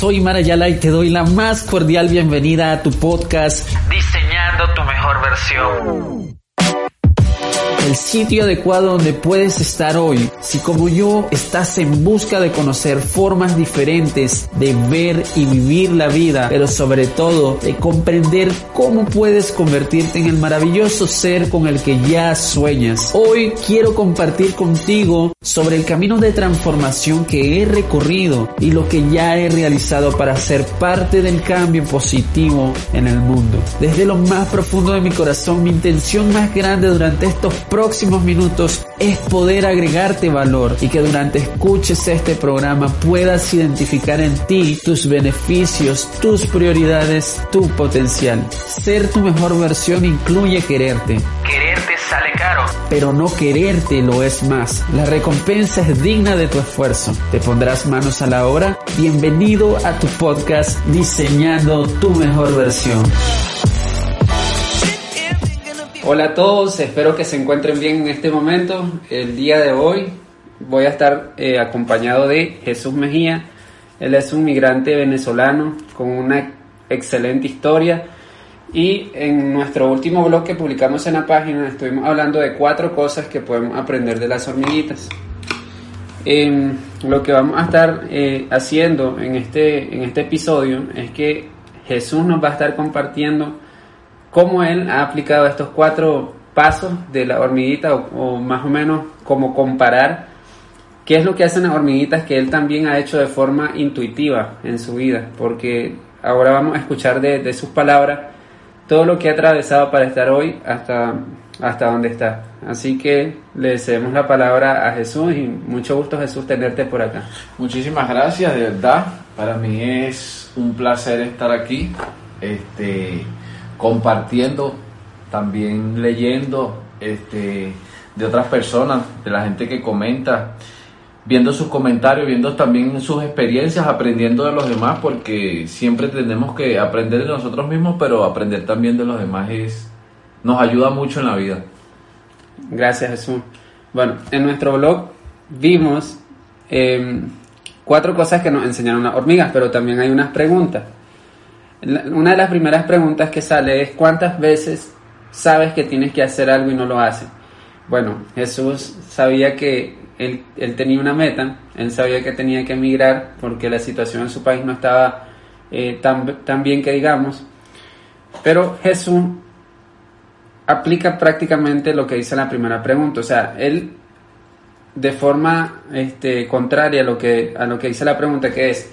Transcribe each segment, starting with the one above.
Soy Marayala y te doy la más cordial bienvenida a tu podcast Diseñando tu mejor versión el sitio adecuado donde puedes estar hoy si como yo estás en busca de conocer formas diferentes de ver y vivir la vida, pero sobre todo de comprender cómo puedes convertirte en el maravilloso ser con el que ya sueñas. Hoy quiero compartir contigo sobre el camino de transformación que he recorrido y lo que ya he realizado para ser parte del cambio positivo en el mundo. Desde lo más profundo de mi corazón, mi intención más grande durante estos próximos minutos es poder agregarte valor y que durante escuches este programa puedas identificar en ti tus beneficios, tus prioridades, tu potencial. Ser tu mejor versión incluye quererte. Quererte sale caro. Pero no quererte lo es más. La recompensa es digna de tu esfuerzo. ¿Te pondrás manos a la obra? Bienvenido a tu podcast Diseñando tu mejor versión. Hola a todos, espero que se encuentren bien en este momento. El día de hoy voy a estar eh, acompañado de Jesús Mejía. Él es un migrante venezolano con una excelente historia. Y en nuestro último blog que publicamos en la página estuvimos hablando de cuatro cosas que podemos aprender de las hormiguitas. lo que vamos a estar eh, haciendo en este, en este episodio es que Jesús nos va a estar compartiendo cómo él ha aplicado estos cuatro pasos de la hormiguita o, más o menos como comparar qué es lo que hacen las hormiguitas que él también ha hecho de forma intuitiva en su vida, porque ahora vamos a escuchar de, sus palabras todo lo que ha atravesado para estar hoy hasta, hasta donde está. Así que le cedemos la palabra a Jesús y mucho gusto Jesús tenerte por acá. Muchísimas gracias, de verdad. Para mí es un placer estar aquí. Este, compartiendo, también leyendo este, de otras personas, de la gente que comenta, viendo sus comentarios, viendo también sus experiencias, aprendiendo de los demás, porque siempre tenemos que aprender de nosotros mismos, pero aprender también de los demás es, nos ayuda mucho en la vida. Gracias Jesús. Bueno, en nuestro blog vimos em, cuatro cosas que nos enseñaron las hormigas, pero también hay unas preguntas. Una de las primeras preguntas que sale es ¿cuántas veces sabes que tienes que hacer algo y no lo haces? Bueno, Jesús sabía que él, tenía una meta, él sabía que tenía que emigrar porque la situación en su país no estaba eh, tan, tan bien que digamos, pero Jesús aplica prácticamente lo que dice la primera pregunta, o sea, él de forma este, contraria a lo, que, a lo que dice la pregunta, que es,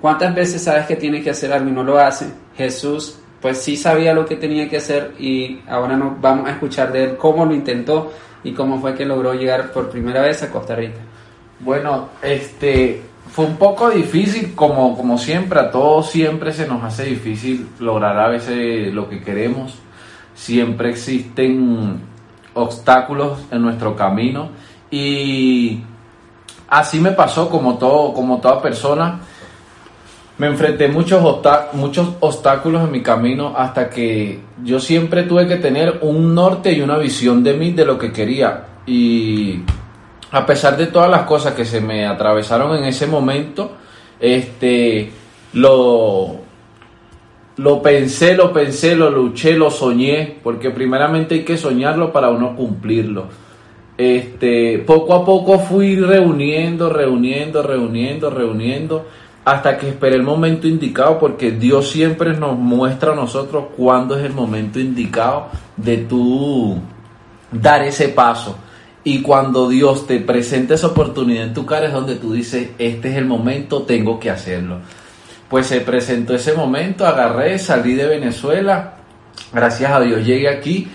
¿Cuántas veces sabes que tienes que hacer algo y no lo hace? Jesús pues sí sabía lo que tenía que hacer y ahora nos vamos a escuchar de él cómo lo intentó y cómo fue que logró llegar por primera vez a Costa Rica. Bueno, este fue un poco difícil como, como siempre, a todos siempre se nos hace difícil lograr a veces lo que queremos. Siempre existen obstáculos en nuestro camino y así me pasó como todo como toda persona me enfrenté muchos, muchos obstáculos en mi camino hasta que yo siempre tuve que tener un norte y una visión de mí, de lo que quería. Y a pesar de todas las cosas que se me atravesaron en ese momento, este, lo, lo pensé, lo pensé, lo luché, lo soñé, porque primeramente hay que soñarlo para uno cumplirlo. Este, poco a poco fui reuniendo, reuniendo, reuniendo, reuniendo hasta que esperé el momento indicado, porque Dios siempre nos muestra a nosotros cuándo es el momento indicado de tú dar ese paso. Y cuando Dios te presenta esa oportunidad en tu cara es donde tú dices, este es el momento, tengo que hacerlo. Pues se presentó ese momento, agarré, salí de Venezuela, gracias a Dios llegué aquí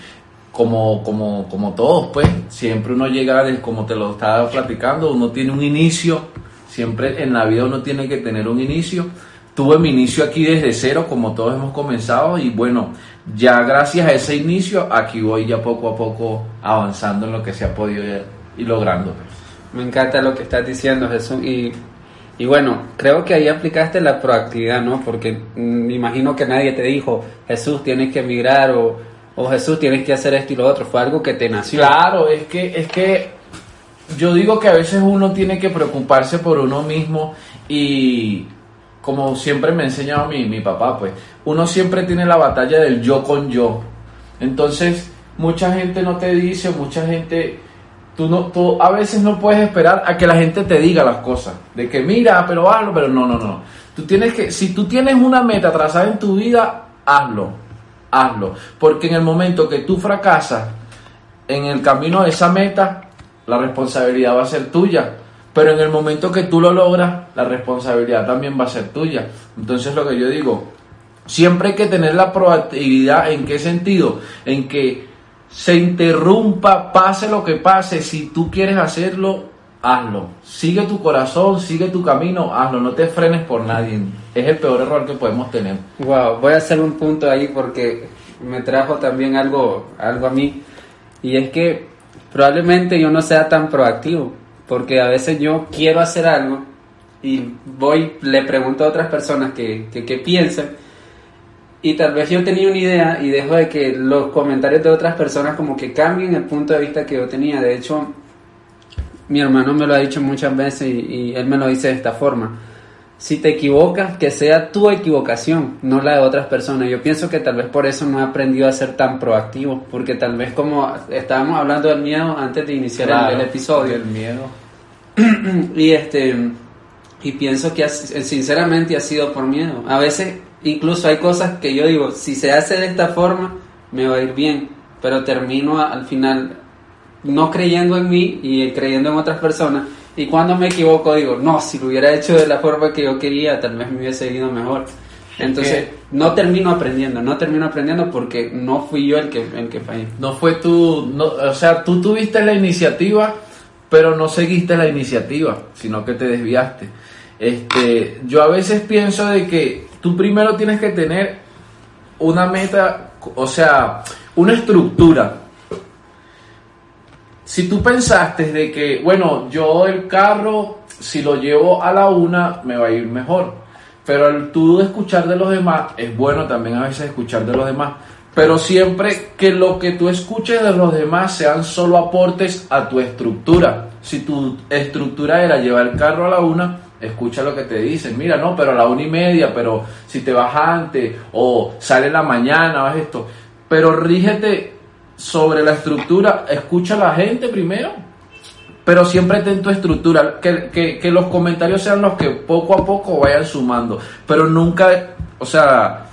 como, como, como todos, pues, siempre uno llega, como te lo estaba platicando, uno tiene un inicio, siempre en la vida uno tiene que tener un inicio. Tuve mi inicio aquí desde cero, como todos hemos comenzado, y bueno, ya gracias a ese inicio, aquí voy ya poco a poco avanzando en lo que se ha podido ir, ir logrando. pues. Me encanta lo que estás diciendo, Jesús. Y, y bueno, creo que ahí aplicaste la proactividad, ¿no? Porque mm, me imagino que nadie te dijo, Jesús, tienes que emigrar o, o Jesús, tienes que hacer esto y lo otro. Fue algo que te nació. Claro, es que, es que yo digo que a veces uno tiene que preocuparse por uno mismo y como siempre me ha enseñado mi, mi papá, pues uno siempre tiene la batalla del yo con yo. Entonces, mucha gente no te dice, mucha gente, tú no, tú a veces no puedes esperar a que la gente te diga las cosas, de que mira, pero hazlo, pero no, no, no. Tú tienes que, si tú tienes una meta trazada en tu vida, hazlo, hazlo, porque en el momento que tú fracasas, en el camino de esa meta, la responsabilidad va a ser tuya. Pero en el momento que tú lo logras, la responsabilidad también va a ser tuya. Entonces lo que yo digo, siempre hay que tener la proactividad. ¿En qué sentido? En que se interrumpa, pase lo que pase, si tú quieres hacerlo, hazlo. Sigue tu corazón, sigue tu camino, hazlo. No te frenes por nadie. Es el peor error que podemos tener. Wow, voy a hacer un punto ahí porque me trajo también algo, algo a mí. Y es que probablemente yo no sea tan proactivo, porque a veces yo quiero hacer algo y voy, le pregunto a otras personas que, que, piensan, y tal vez yo tenía una idea y dejo de que los comentarios de otras personas como que cambien el punto de vista que yo tenía. De hecho, mi hermano me lo ha dicho muchas veces y él me lo dice de esta forma si te equivocas, que sea tu equivocación, no la de otras personas. Yo pienso que tal vez por eso no he aprendido a ser tan proactivo, porque tal vez como estábamos hablando del miedo antes de iniciar el- Claro, el, episodio, El miedo. y este y pienso que ha- sinceramente ha sido por miedo. A veces incluso hay cosas que yo digo, si se hace de esta forma, me va a ir bien, pero termino al final no creyendo en mí y creyendo en otras personas. Y cuando me equivoco digo, no, si lo hubiera hecho de la forma que yo quería, tal vez me hubiese ido mejor. Entonces, no termino aprendiendo, no termino aprendiendo porque no fui yo el que, el que fallé. No fue tú, no, o sea, tú tuviste la iniciativa, pero no seguiste la iniciativa, sino que te desviaste. Este, yo a veces pienso de que tú primero tienes que tener una meta, o sea, una estructura. Si tú pensaste de que, bueno, yo el carro, si lo llevo a la una, me va a ir mejor. Pero el tú escuchar de los demás, es bueno también a veces escuchar de los demás. Pero siempre que lo que tú escuches de los demás sean solo aportes a tu estructura. Si tu estructura era llevar el carro a la una, escucha lo que te dicen. Mira, no, pero a la una y media, pero si te vas antes, o sale en la mañana, o esto. Pero rígete sobre la estructura, escucha a la gente primero, pero siempre ten tu estructura, que, que, que los comentarios sean los que poco a poco vayan sumando, pero nunca, o sea,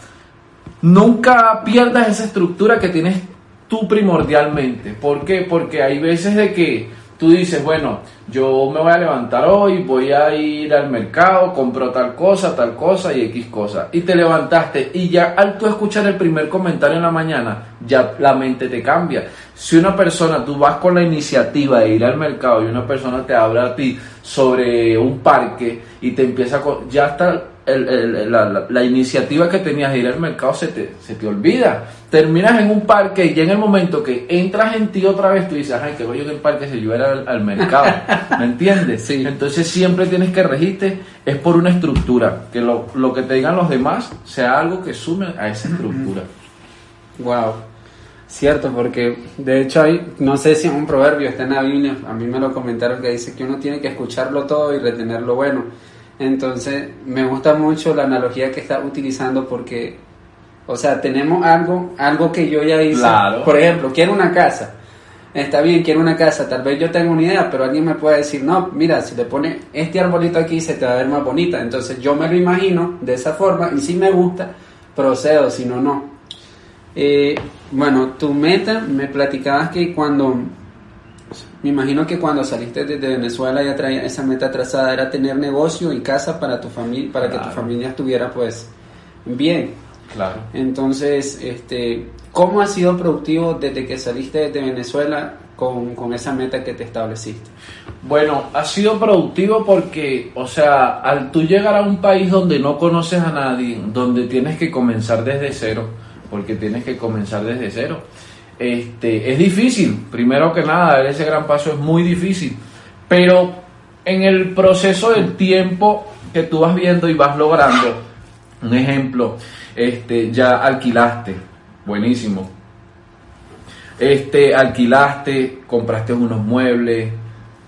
nunca pierdas esa estructura que tienes tú primordialmente. ¿Por qué? Porque hay veces de que tú dices, bueno, yo me voy a levantar hoy, voy a ir al mercado, compro tal cosa, tal cosa y X cosa. Y te levantaste y ya al tú escuchar el primer comentario en la mañana, ya la mente te cambia. Si una persona, tú vas con la iniciativa de ir al mercado y una persona te habla a ti sobre un parque y te empieza con, ya está el- el- la, la- la iniciativa que tenías de ir al mercado se te, se te olvida. Terminas en un parque y ya en el momento que entras en ti otra vez, tú dices, ay, que voy en el parque si yo era al, al mercado. ¿Me entiendes? Sí. Entonces siempre tienes que regirte, es por una estructura, que lo, lo que te digan los demás sea algo que sume a esa estructura. Wow. Cierto, porque de hecho hay, no sé si es un proverbio, está en la Biblia, a mí me lo comentaron que dice que uno tiene que escucharlo todo y retener lo bueno. Entonces, me gusta mucho la analogía que está utilizando porque, o sea, tenemos algo, algo que yo ya hice. Claro. Por ejemplo, quiero una casa. Está bien, quiero una casa. Tal vez yo tenga una idea, pero alguien me puede decir, no, mira, si le pone este arbolito aquí se te va a ver más bonita. Entonces, yo me lo imagino de esa forma y si me gusta, procedo, si no, no. Eh, bueno, tu meta, me platicabas que cuando, me imagino que cuando saliste desde Venezuela ya traía esa meta trazada, era tener negocio y casa para tu familia, para que tu familia estuviera pues bien. Claro. Entonces, este, ¿cómo has sido productivo desde que saliste de Venezuela con, con esa meta que te estableciste? Bueno, ha sido productivo porque, o sea, al tú llegar a un país donde no conoces a nadie, donde tienes que comenzar desde cero, porque tienes que comenzar desde cero, este, es difícil. Primero que nada, dar ese gran paso es muy difícil. Pero en el proceso del tiempo que tú vas viendo y vas logrando, un ejemplo, este, ya alquilaste, buenísimo. Este, alquilaste, compraste unos muebles,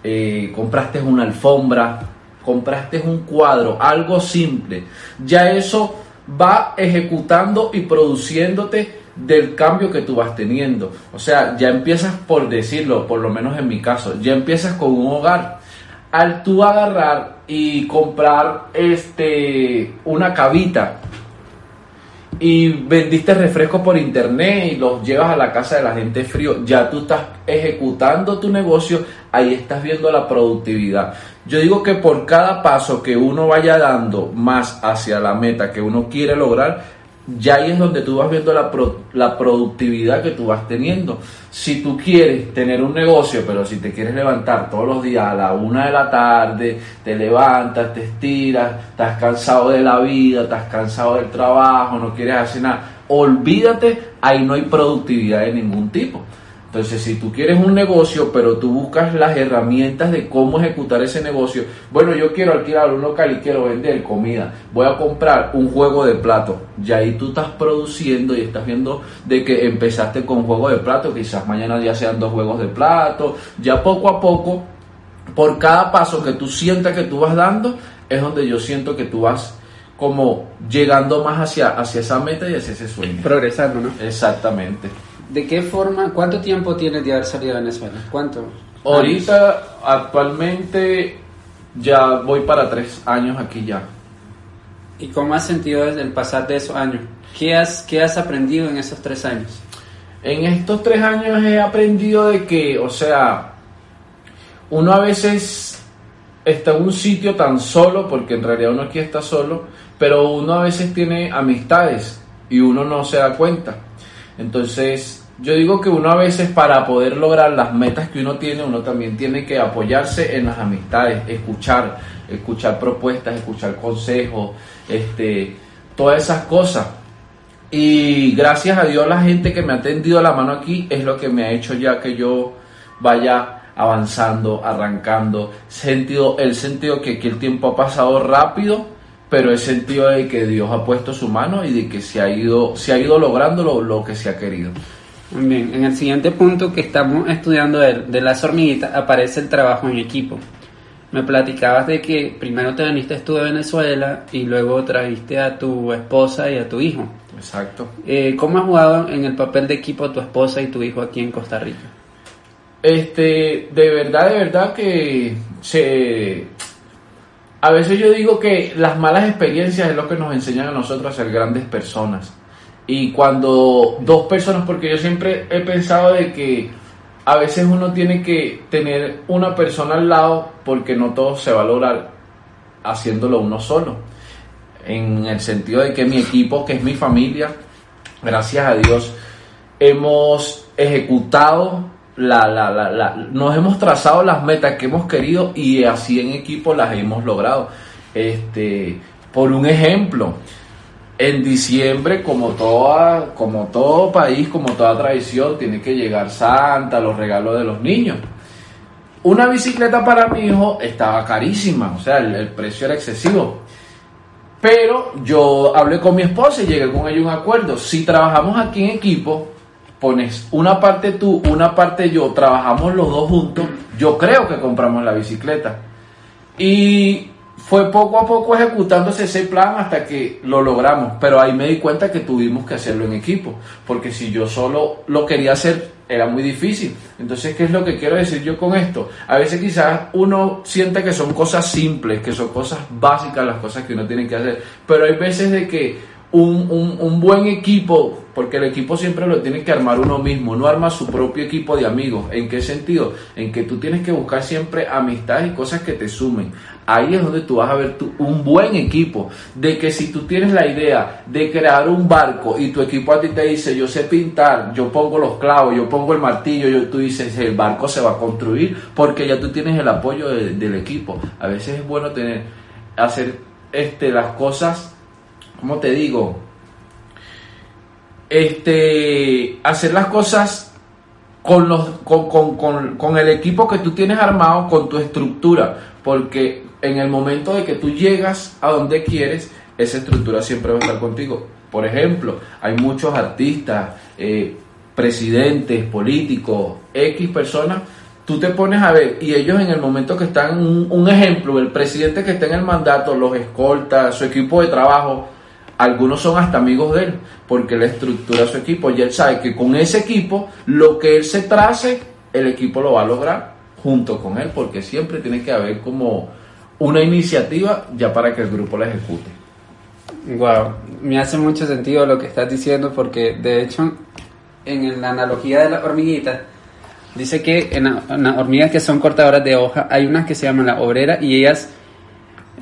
eh, compraste una alfombra, compraste un cuadro, algo simple. Ya eso va ejecutando y produciéndote del cambio que tú vas teniendo. O sea, ya empiezas por decirlo, por lo menos en mi caso, ya empiezas con un hogar. Al tú agarrar y comprar este una cabita y vendiste refrescos por internet y los llevas a la casa de la gente frío, ya tú estás ejecutando tu negocio, ahí estás viendo la productividad. Yo digo que por cada paso que uno vaya dando más hacia la meta que uno quiere lograr, ya ahí es donde tú vas viendo la, pro- la productividad que tú vas teniendo. Si tú quieres tener un negocio, pero si te quieres levantar todos los días a la una de la tarde, te levantas, te estiras, estás cansado de la vida, estás cansado del trabajo, no quieres hacer nada, olvídate, ahí no hay productividad de ningún tipo. Entonces, si tú quieres un negocio, pero tú buscas las herramientas de cómo ejecutar ese negocio, bueno, yo quiero alquilar un local y quiero vender comida, voy a comprar un juego de plato, ya ahí tú estás produciendo y estás viendo de que empezaste con juego de plato, quizás mañana ya sean dos juegos de plato, ya poco a poco, por cada paso que tú sientas que tú vas dando, es donde yo siento que tú vas como llegando más hacia, hacia esa meta y hacia ese sueño. Progresando, ¿no? Exactamente. ¿De qué forma, cuánto tiempo tienes de haber salido de Venezuela? ¿Cuánto? Ahorita, actualmente, ya voy para tres años aquí ya. ¿Y cómo has sentido desde el pasar de esos años? ¿Qué has, qué has aprendido en esos tres años? En estos tres años he aprendido de que, o sea, uno a veces está en un sitio tan solo, porque en realidad uno aquí está solo, pero uno a veces tiene amistades y uno no se da cuenta. Entonces, yo digo que uno a veces para poder lograr las metas que uno tiene, uno también tiene que apoyarse en las amistades, escuchar, escuchar propuestas, escuchar consejos, este, todas esas cosas. Y gracias a Dios la gente que me ha tendido la mano aquí es lo que me ha hecho ya que yo vaya avanzando, arrancando. Sentido, el sentido que aquí el tiempo ha pasado rápido, pero el sentido de que Dios ha puesto su mano y de que se ha ido, se ha ido logrando lo, lo que se ha querido. Muy bien, en el siguiente punto que estamos estudiando de, de las hormiguitas aparece el trabajo en equipo. Me platicabas de que primero te viniste tú de Venezuela y luego trajiste a tu esposa y a tu hijo. Exacto. Eh, ¿Cómo has jugado en el papel de equipo tu esposa y tu hijo aquí en Costa Rica? Este, de verdad, de verdad que se... A veces yo digo que las malas experiencias es lo que nos enseñan a nosotros a ser grandes personas. Y cuando dos personas, porque yo siempre he pensado de que a veces uno tiene que tener una persona al lado porque no todo se va a lograr haciéndolo uno solo. En el sentido de que mi equipo, que es mi familia, gracias a Dios, hemos ejecutado la, la, la, la- nos hemos trazado las metas que hemos querido y así en equipo las hemos logrado. Este, por un ejemplo, en diciembre, como toda, como todo país, como toda tradición, tiene que llegar Santa, los regalos de los niños. Una bicicleta para mi hijo estaba carísima, o sea, el, el precio era excesivo. Pero yo hablé con mi esposa y llegué con ella a un acuerdo. Si trabajamos aquí en equipo, pones una parte tú, una parte yo, trabajamos los dos juntos, yo creo que compramos la bicicleta. Y fue poco a poco ejecutándose ese plan hasta que lo logramos. Pero ahí me di cuenta que tuvimos que hacerlo en equipo. Porque si yo solo lo quería hacer, era muy difícil. Entonces, ¿qué es lo que quiero decir yo con esto? A veces quizás uno siente que son cosas simples, que son cosas básicas las cosas que uno tiene que hacer. Pero hay veces de que un, un, un buen equipo, porque el equipo siempre lo tiene que armar uno mismo, no arma su propio equipo de amigos. ¿En qué sentido? En que tú tienes que buscar siempre amistades y cosas que te sumen. Ahí es donde tú vas a ver tu- un buen equipo. De que si tú tienes la idea de crear un barco y tu equipo a ti te dice, yo sé pintar, yo pongo los clavos, yo pongo el martillo, yo, tú dices, el barco se va a construir porque ya tú tienes el apoyo de- del equipo. A veces es bueno tener, hacer este, las cosas, ¿cómo te digo? Este, hacer las cosas con, los, con, con, con, con el equipo que tú tienes armado, con tu estructura, porque en el momento de que tú llegas a donde quieres, esa estructura siempre va a estar contigo. Por ejemplo, hay muchos artistas, eh, presidentes, políticos, X personas, tú te pones a ver y ellos en el momento que están, un, un ejemplo, el presidente que está en el mandato, los escolta, su equipo de trabajo, algunos son hasta amigos de él, porque él estructura su equipo y él sabe que con ese equipo, lo que él se trace, el equipo lo va a lograr junto con él, porque siempre tiene que haber como una iniciativa ya para que el grupo la ejecute. Wow, me hace mucho sentido lo que estás diciendo porque de hecho en la analogía de las hormiguitas dice que en, la- las hormigas que son cortadoras de hoja hay unas que se llaman la obrera y ellas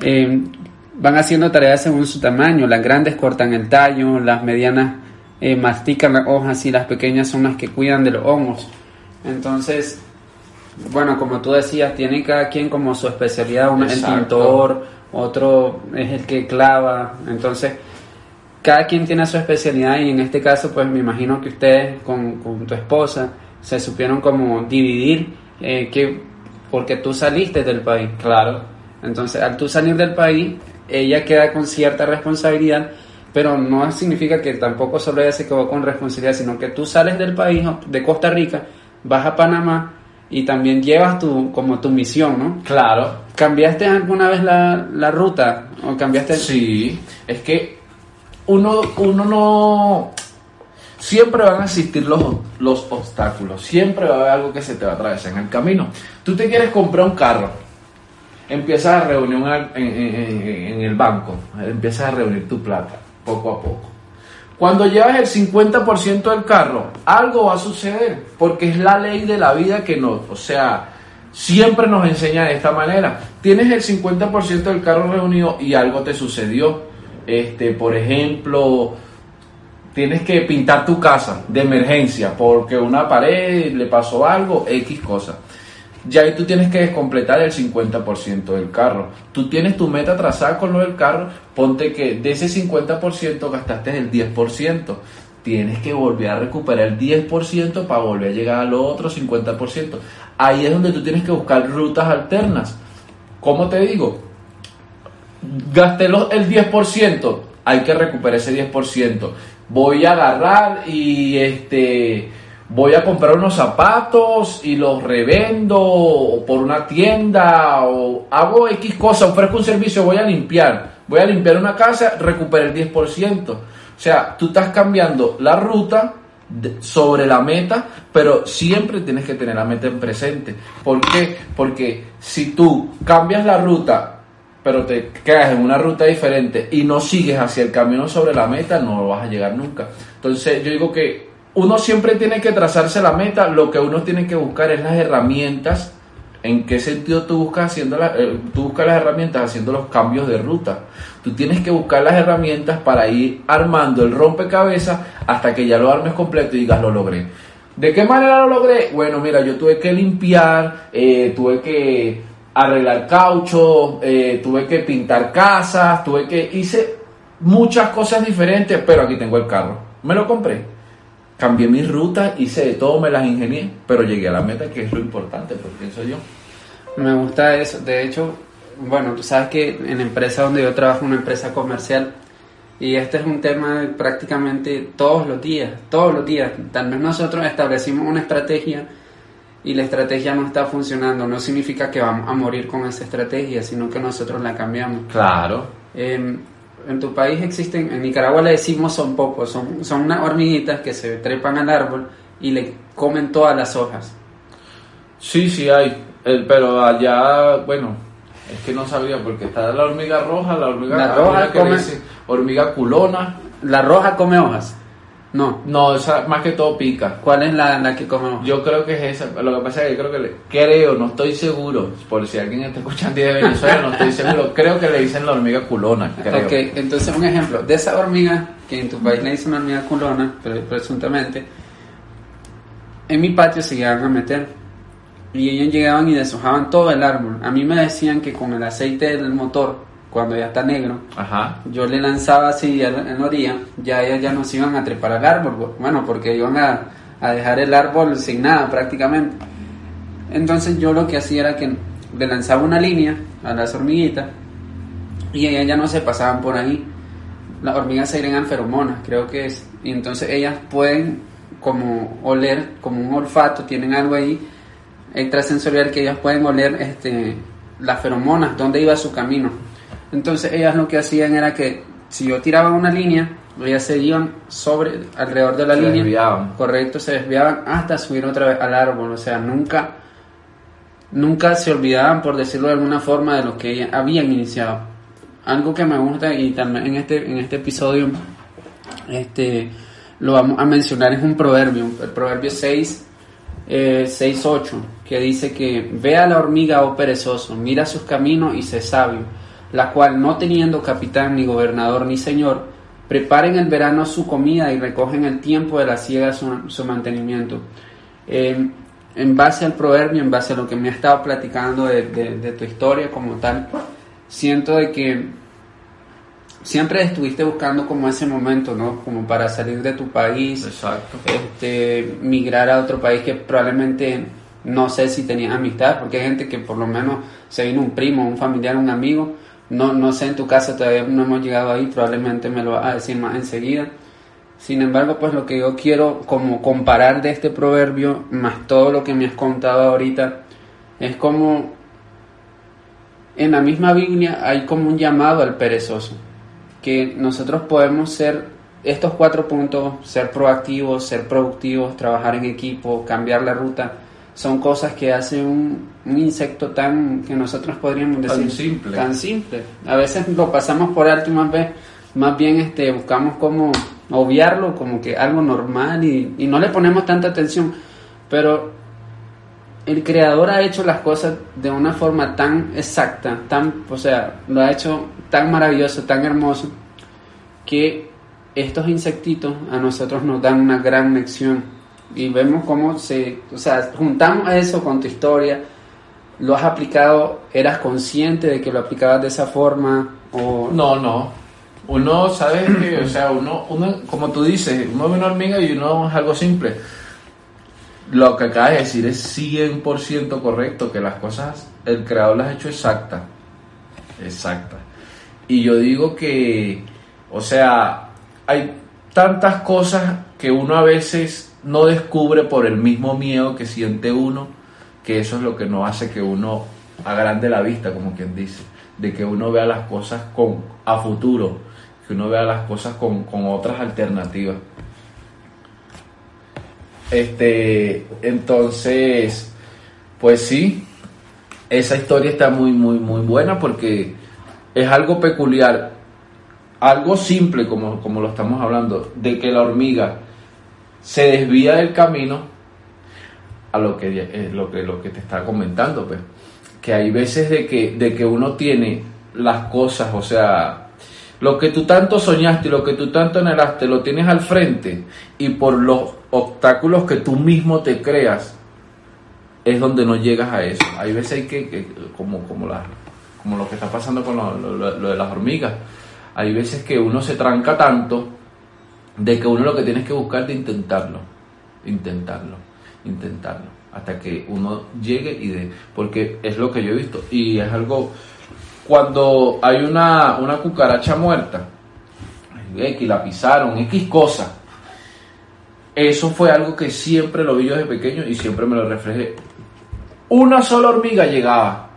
eh, van haciendo tareas según su tamaño. Las grandes cortan el tallo, las medianas eh, mastican las hojas y las pequeñas son las que cuidan de los hongos. Entonces, bueno, como tú decías, tiene cada quien como su especialidad. Uno es el pintor, otro es el que clava. Entonces, cada quien tiene su especialidad y en este caso, pues me imagino que ustedes con, con tu esposa se supieron como dividir eh, que porque tú saliste del país. Claro. Entonces, al tú salir del país, ella queda con cierta responsabilidad, pero no significa que tampoco solo ella se quedó con responsabilidad, sino que tú sales del país, de Costa Rica, vas a Panamá y también llevas tu, como tu misión, ¿no? Claro. ¿Cambiaste alguna vez la, la ruta? ¿O cambiaste? Sí, es que uno, uno no... Siempre van a existir los, los obstáculos, siempre va a haber algo que se te va a atravesar en el camino. Tú te quieres comprar un carro, empiezas a reunir en, en- el banco, empiezas a reunir tu plata, poco a poco. Cuando llevas el 50% del carro, algo va a suceder, porque es la ley de la vida que no, o sea, siempre nos enseña de esta manera. Tienes el 50% del carro reunido y algo te sucedió. Este, por ejemplo, tienes que pintar tu casa de emergencia porque una pared le pasó algo, X cosa. Ya ahí tú tienes que completar el 50% del carro. Tú tienes tu meta trazada con lo del carro, ponte que de ese 50% gastaste el 10%. Tienes que volver a recuperar el 10% para volver a llegar al otro 50%. Ahí es donde tú tienes que buscar rutas alternas. ¿Cómo te digo? gasté el 10%, hay que recuperar ese 10%. Voy a agarrar y este voy a comprar unos zapatos y los revendo por una tienda o hago X cosa, ofrezco un servicio, voy a limpiar. Voy a limpiar una casa, recupero el 10%. O sea, tú estás cambiando la ruta sobre la meta, pero siempre tienes que tener la meta en presente. ¿Por qué? Porque si tú cambias la ruta pero te quedas en una ruta diferente y no sigues hacia el camino sobre la meta, no vas a llegar nunca. Entonces yo digo que uno siempre tiene que trazarse la meta, lo que uno tiene que buscar es las herramientas. ¿En qué sentido tú buscas, haciendo eh, tú buscas las herramientas haciendo los cambios de ruta? Tú tienes que buscar las herramientas para ir armando el rompecabezas hasta que ya lo armes completo y digas lo logré. ¿De qué manera lo logré? Bueno, mira, yo tuve que limpiar, eh, tuve que arreglar caucho, eh, tuve que pintar casas, tuve que hice muchas cosas diferentes, pero aquí tengo el carro. Me lo compré. Cambié mis rutas, hice de todo, me las ingenié, pero llegué a la meta, que es lo importante, pues pienso yo. Me gusta eso. De hecho, bueno, tú sabes que en la empresa donde yo trabajo, una empresa comercial, y este es un tema de prácticamente todos los días, todos los días. Tal vez nosotros establecimos una estrategia y la estrategia no está funcionando. No significa que vamos a morir con esa estrategia, sino que nosotros la cambiamos. Claro. Eh, en tu país existen, en Nicaragua le decimos son pocos, son, son unas hormiguitas que se trepan al árbol y le comen todas las hojas. Sí, sí hay, pero allá, bueno, es que no sabía porque está la hormiga roja, la hormiga, La la roja hormiga que come- le dicen hormiga culona ¿La roja come hojas? No. No, esa más que todo pica. ¿Cuál es la, la que come hojas? Yo creo que es esa. Lo que pasa es que creo que le, creo, no estoy seguro. Por si alguien está escuchando y de Venezuela, no estoy seguro. Creo que le dicen la hormiga culona. Creo. Ok, entonces un ejemplo. De esa hormiga, que en tu país le dicen hormiga culona, pre- presuntamente, en mi patio se llegaban a meter. Y ellos llegaban y deshojaban todo el árbol. A mí me decían que con el aceite del motor, cuando ya está negro, Ajá. yo le lanzaba así en la orilla, ya ellas ya no se iban a trepar al árbol, bueno, porque iban a, a dejar el árbol sin nada prácticamente. Entonces yo lo que hacía era que le lanzaba una línea a las hormiguitas y ellas ya no se pasaban por ahí. Las hormigas se agregan feromonas, creo que es. Y entonces ellas pueden como oler, como un olfato, tienen algo ahí extrasensorial que ellas pueden oler este, las feromonas, dónde iba su camino. Entonces ellas lo que hacían era que si yo tiraba una línea, ellas se iban sobre, alrededor de la Se línea. desviaban. Correcto, se desviaban hasta subir otra vez al árbol. O sea, nunca, nunca se olvidaban, por decirlo de alguna forma, de lo que ellas habían iniciado. Algo que me gusta y también en este, en este episodio este, lo vamos a mencionar es un proverbio, el proverbio 6, eh, 6.8, que dice que ve a la hormiga, oh perezoso, mira sus caminos y sé sabio, la cual no teniendo capitán, ni gobernador, ni señor, prepara en el verano su comida y recoge en el tiempo de la siega su, su mantenimiento. Eh, en base al proverbio, en base a lo que me ha estado platicando de, de- de tu historia como tal, siento de que siempre estuviste buscando como ese momento, ¿no? Como para salir de tu país, Exacto. este, migrar a otro país que probablemente no sé si tenías amistad, porque hay gente que por lo menos se vino un primo, un familiar, un amigo, no, no sé en tu caso todavía no hemos llegado ahí, probablemente me lo vas a decir más enseguida. Sin embargo, pues lo que yo quiero como comparar de este proverbio, más todo lo que me has contado ahorita, es como en la misma Biblia hay como un llamado al perezoso, que nosotros podemos ser estos cuatro puntos, ser proactivos, ser productivos, trabajar en equipo, cambiar la ruta, son cosas que hace un, un insecto tan que nosotros podríamos Tan decir simple. tan simple. A veces lo pasamos por alto y más, ve- más bien este, buscamos como obviarlo como que algo normal y, y no le ponemos tanta atención, pero el creador ha hecho las cosas de una forma tan exacta, tan, o sea, lo ha hecho tan maravilloso, tan hermoso, que estos insectitos a nosotros nos dan una gran lección. Y vemos cómo se, o sea, juntamos eso con tu historia, lo has aplicado, eras consciente de que lo aplicabas de esa forma, o No, no. Uno, ¿sabes que O sea, uno, uno, como tú dices, uno ve una hormiga y uno es algo simple. Lo que acabas de decir es 100% correcto, que las cosas, el creador las ha hecho exactas. Exactas. Y yo digo que, o sea, hay tantas cosas que uno a veces no descubre por el mismo miedo que siente uno, que eso es lo que no hace que uno agrande la vista, como quien dice, de que uno vea las cosas con a futuro, que uno vea las cosas con, con otras alternativas. Este, entonces, pues sí, esa historia está muy, muy, muy buena porque es algo peculiar, algo simple como, como lo estamos hablando, de que la hormiga se desvía del camino a lo que, eh, lo que, lo que te está comentando, pues. Que hay veces de que, de que uno tiene las cosas, o sea, lo que tú tanto soñaste, lo que tú tanto anhelaste, lo tienes al frente y por los obstáculos que tú mismo te creas, es donde no llegas a eso. Hay veces hay que, que- como, como, la, como lo que está pasando con lo, de las hormigas, hay veces que uno se tranca tanto de que uno lo que tiene que buscar de intentarlo, intentarlo, intentarlo, hasta que uno llegue y de, porque es lo que yo he visto y es algo, cuando hay una, una cucaracha muerta, X la pisaron, X cosa, eso fue algo que siempre lo vi yo desde pequeño y siempre me lo reflejé. Una sola hormiga llegaba.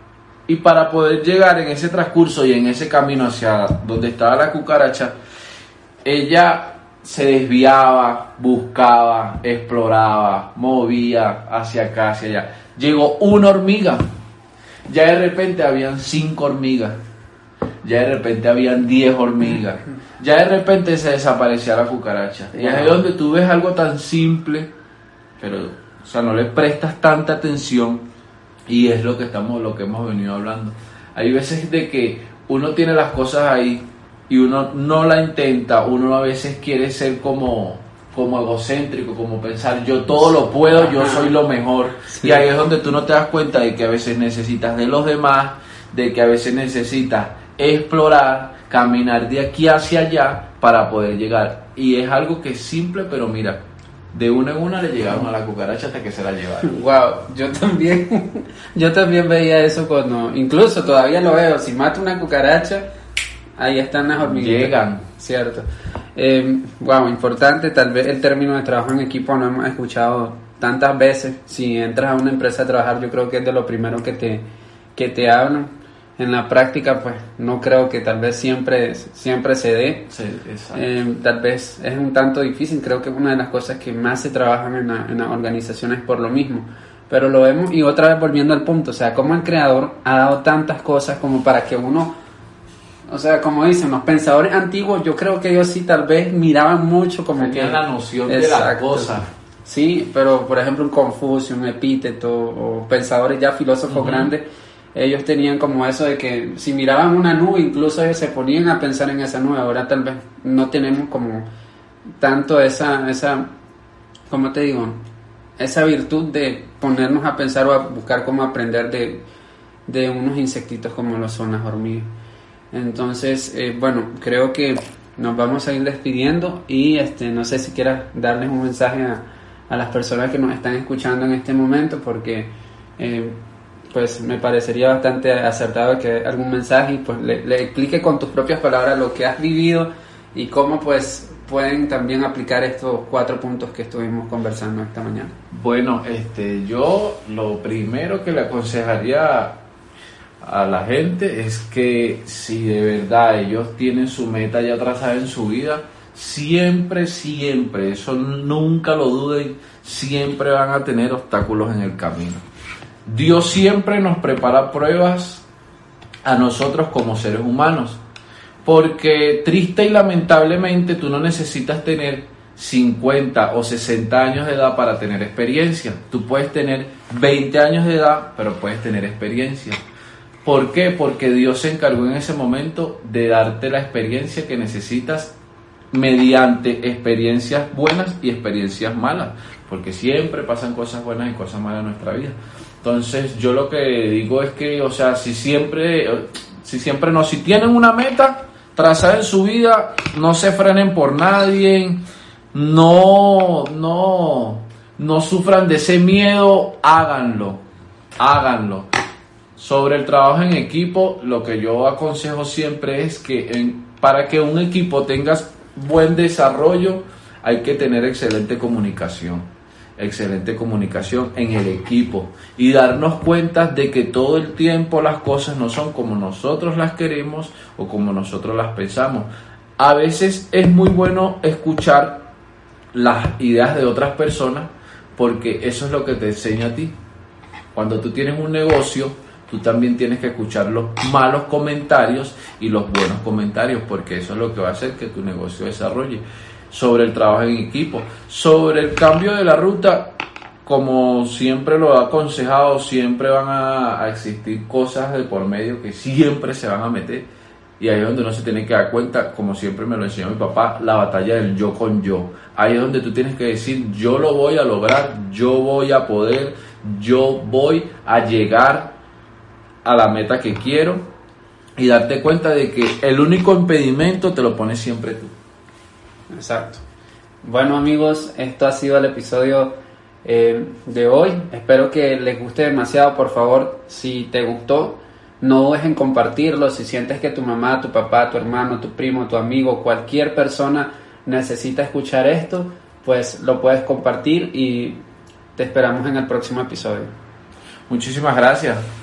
Y para poder llegar en ese transcurso y en ese camino hacia donde estaba la cucaracha, ella se desviaba, buscaba, exploraba, movía hacia acá, hacia allá. Llegó una hormiga. Ya de repente habían cinco hormigas. ya de repente habían 10 hormigas, ya de repente se desaparecía la cucaracha. Y es donde tú ves algo tan simple, pero, o sea, no le prestas tanta atención y es lo que estamos, lo que hemos venido hablando. Hay veces de que uno tiene las cosas ahí y uno no la intenta, uno a veces quiere ser como como egocéntrico, como pensar yo todo lo puedo, yo soy lo mejor. Y ahí es donde tú no te das cuenta de que a veces necesitas de los demás, de que a veces necesitas explorar, caminar de aquí hacia allá para poder llegar. Y es algo que es simple, pero mira, de una en una le llegaron a la cucaracha hasta que se la llevaron. Wow, yo también, yo también veía eso cuando, incluso todavía lo veo, si mato una cucaracha, ahí están las hormigas. Llegan. Cierto. Eh, wow, importante, tal vez el término de trabajo en equipo no hemos escuchado tantas veces. Si entras a una empresa a trabajar, yo creo que es de lo primero que te, que te hablan. En la práctica, pues no creo que tal vez siempre, siempre se dé. Sí. Eh, tal vez es un tanto difícil, creo que es una de las cosas que más se trabajan en, la- en las organizaciones por lo mismo. Pero lo vemos y otra vez volviendo al punto, o sea, como el creador ha dado tantas cosas como para que uno, o sea, como dicen los pensadores antiguos, yo creo que ellos sí tal vez miraban mucho como Tenían que... la noción de la cosa. Sí, pero por ejemplo un Confucio, un Epíteto o pensadores ya filósofos grandes, ellos tenían como eso de que si miraban una nube, incluso ellos se ponían a pensar en esa nube. Ahora tal vez no tenemos como tanto esa, esa, ¿cómo te digo? Esa virtud de ponernos a pensar o a buscar cómo aprender de, de unos insectitos como lo son las hormigas. Entonces, eh, bueno, creo que nos vamos a ir despidiendo y este, no sé si quieras darles un mensaje a, las personas que nos están escuchando en este momento porque eh, pues me parecería bastante acertado que algún mensaje y pues le, le explique con tus propias palabras lo que has vivido y cómo pues pueden también aplicar estos cuatro puntos que estuvimos conversando esta mañana. Bueno, este, yo lo primero que le aconsejaría a la gente es que si de verdad ellos tienen su meta ya trazada en su vida, siempre, siempre, eso nunca lo duden, siempre van a tener obstáculos en el camino. Dios siempre nos prepara pruebas a nosotros como seres humanos. Porque triste y lamentablemente tú no necesitas tener 50 o 60 años de edad para tener experiencia. Tú puedes tener 20 años de edad, pero puedes tener experiencia. ¿Por qué? Porque Dios se encargó en ese momento de darte la experiencia que necesitas mediante experiencias buenas y experiencias malas. Porque siempre pasan cosas buenas y cosas malas en nuestra vida. Entonces yo lo que digo es que, o sea, si siempre, si siempre no, si tienen una meta trazada en su vida, no se frenen por nadie, no, no, no sufran de ese miedo, háganlo, háganlo. Sobre el trabajo en equipo, lo que yo aconsejo siempre es que para que un equipo tenga buen desarrollo, hay que tener excelente comunicación excelente comunicación en el equipo y darnos cuenta de que todo el tiempo las cosas no son como nosotros las queremos o como nosotros las pensamos. A veces es muy bueno escuchar las ideas de otras personas porque eso es lo que te enseña a ti. Cuando tú tienes un negocio, tú también tienes que escuchar los malos comentarios y los buenos comentarios porque eso es lo que va a hacer que tu negocio desarrolle sobre el trabajo en equipo, sobre el cambio de la ruta, como siempre lo he aconsejado, siempre van a, existir cosas de por medio que siempre se van a meter. Y ahí es donde uno se tiene que dar cuenta, como siempre me lo enseñó mi papá, la batalla del yo con yo. Ahí es donde tú tienes que decir, yo lo voy a lograr, yo voy a poder, yo voy a llegar a la meta que quiero y darte cuenta de que el único impedimento te lo pones siempre tú. Exacto. Bueno amigos, esto ha sido el episodio eh, de hoy. Espero que les guste demasiado. Por favor, si te gustó, no dudes en compartirlo. Si sientes que tu mamá, tu papá, tu hermano, tu primo, tu amigo, cualquier persona necesita escuchar esto, pues lo puedes compartir y te esperamos en el próximo episodio. Muchísimas gracias.